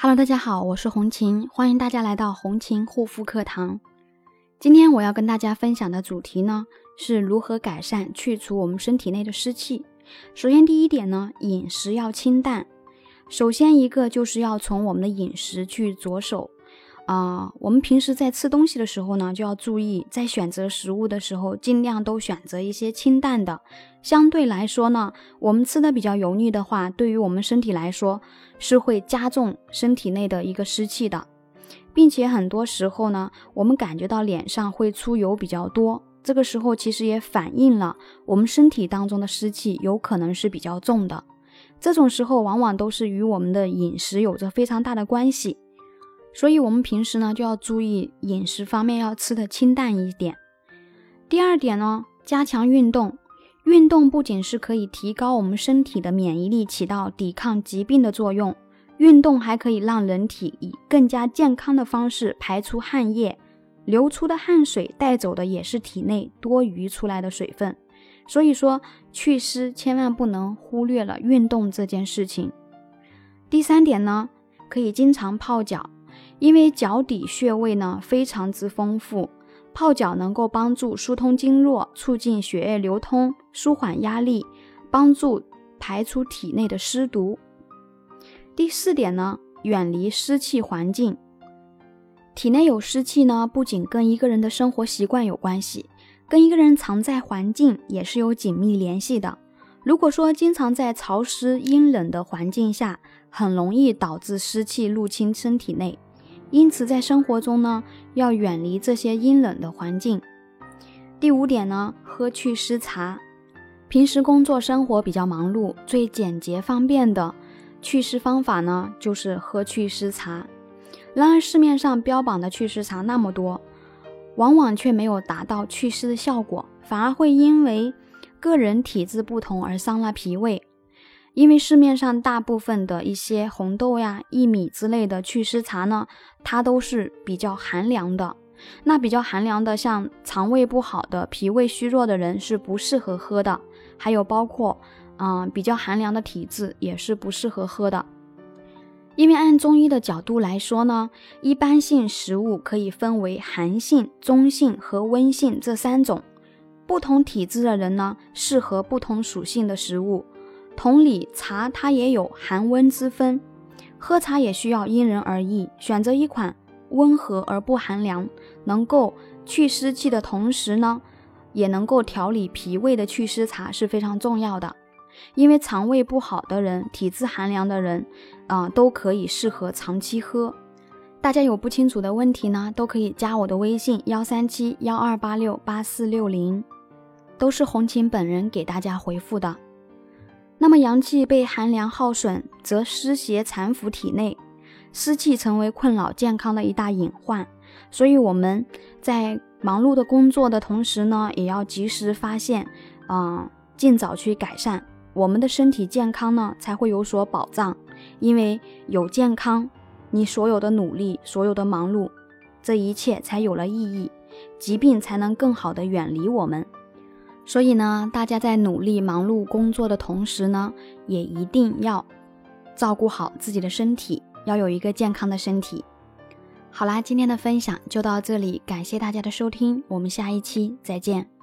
Hello，大家好，我是红琴，欢迎大家来到红琴护肤课堂。今天我要跟大家分享的主题呢，是如何改善去除我们身体内的湿气。首先，第一点呢，饮食要清淡。首先一个就是要从我们的饮食去着手。啊，我们平时在吃东西的时候呢，就要注意，在选择食物的时候，尽量都选择一些清淡的。相对来说呢，我们吃的比较油腻的话，对于我们身体来说是会加重身体内的一个湿气的，并且很多时候呢，我们感觉到脸上会出油比较多，这个时候其实也反映了我们身体当中的湿气有可能是比较重的。这种时候往往都是与我们的饮食有着非常大的关系。所以，我们平时呢就要注意饮食方面，要吃的清淡一点。第二点呢，加强运动。运动不仅是可以提高我们身体的免疫力，起到抵抗疾病的作用，运动还可以让人体以更加健康的方式排出汗液，流出的汗水带走的也是体内多余出来的水分。所以说，祛湿千万不能忽略了运动这件事情。第三点呢，可以经常泡脚。因为脚底穴位呢非常之丰富，泡脚能够帮助疏通经络，促进血液流通，舒缓压力，帮助排出体内的湿毒。第四点呢，远离湿气环境。体内有湿气呢，不仅跟一个人的生活习惯有关系，跟一个人常在环境也是有紧密联系的。如果说经常在潮湿阴冷的环境下，很容易导致湿气入侵身体内。因此，在生活中呢，要远离这些阴冷的环境。第五点呢，喝祛湿茶。平时工作生活比较忙碌，最简洁方便的祛湿方法呢，就是喝祛湿茶。然而，市面上标榜的祛湿茶那么多，往往却没有达到祛湿的效果，反而会因为个人体质不同而伤了脾胃。因为市面上大部分的一些红豆呀、薏米之类的祛湿茶呢，它都是比较寒凉的。那比较寒凉的，像肠胃不好的、脾胃虚弱的人是不适合喝的。还有包括，嗯，比较寒凉的体质也是不适合喝的。因为按中医的角度来说呢，一般性食物可以分为寒性、中性和温性这三种。不同体质的人呢，适合不同属性的食物。同理，茶它也有寒温之分，喝茶也需要因人而异。选择一款温和而不寒凉，能够去湿气的同时呢，也能够调理脾胃的祛湿茶是非常重要的。因为肠胃不好的人、体质寒凉的人，啊，都可以适合长期喝。大家有不清楚的问题呢，都可以加我的微信幺三七幺二八六八四六零，都是红琴本人给大家回复的。那么阳气被寒凉耗损，则湿邪缠伏体内，湿气成为困扰健康的一大隐患。所以我们在忙碌的工作的同时呢，也要及时发现，嗯，尽早去改善我们的身体健康呢，才会有所保障。因为有健康，你所有的努力、所有的忙碌，这一切才有了意义，疾病才能更好的远离我们。所以呢，大家在努力忙碌工作的同时呢，也一定要照顾好自己的身体，要有一个健康的身体。好啦，今天的分享就到这里，感谢大家的收听，我们下一期再见。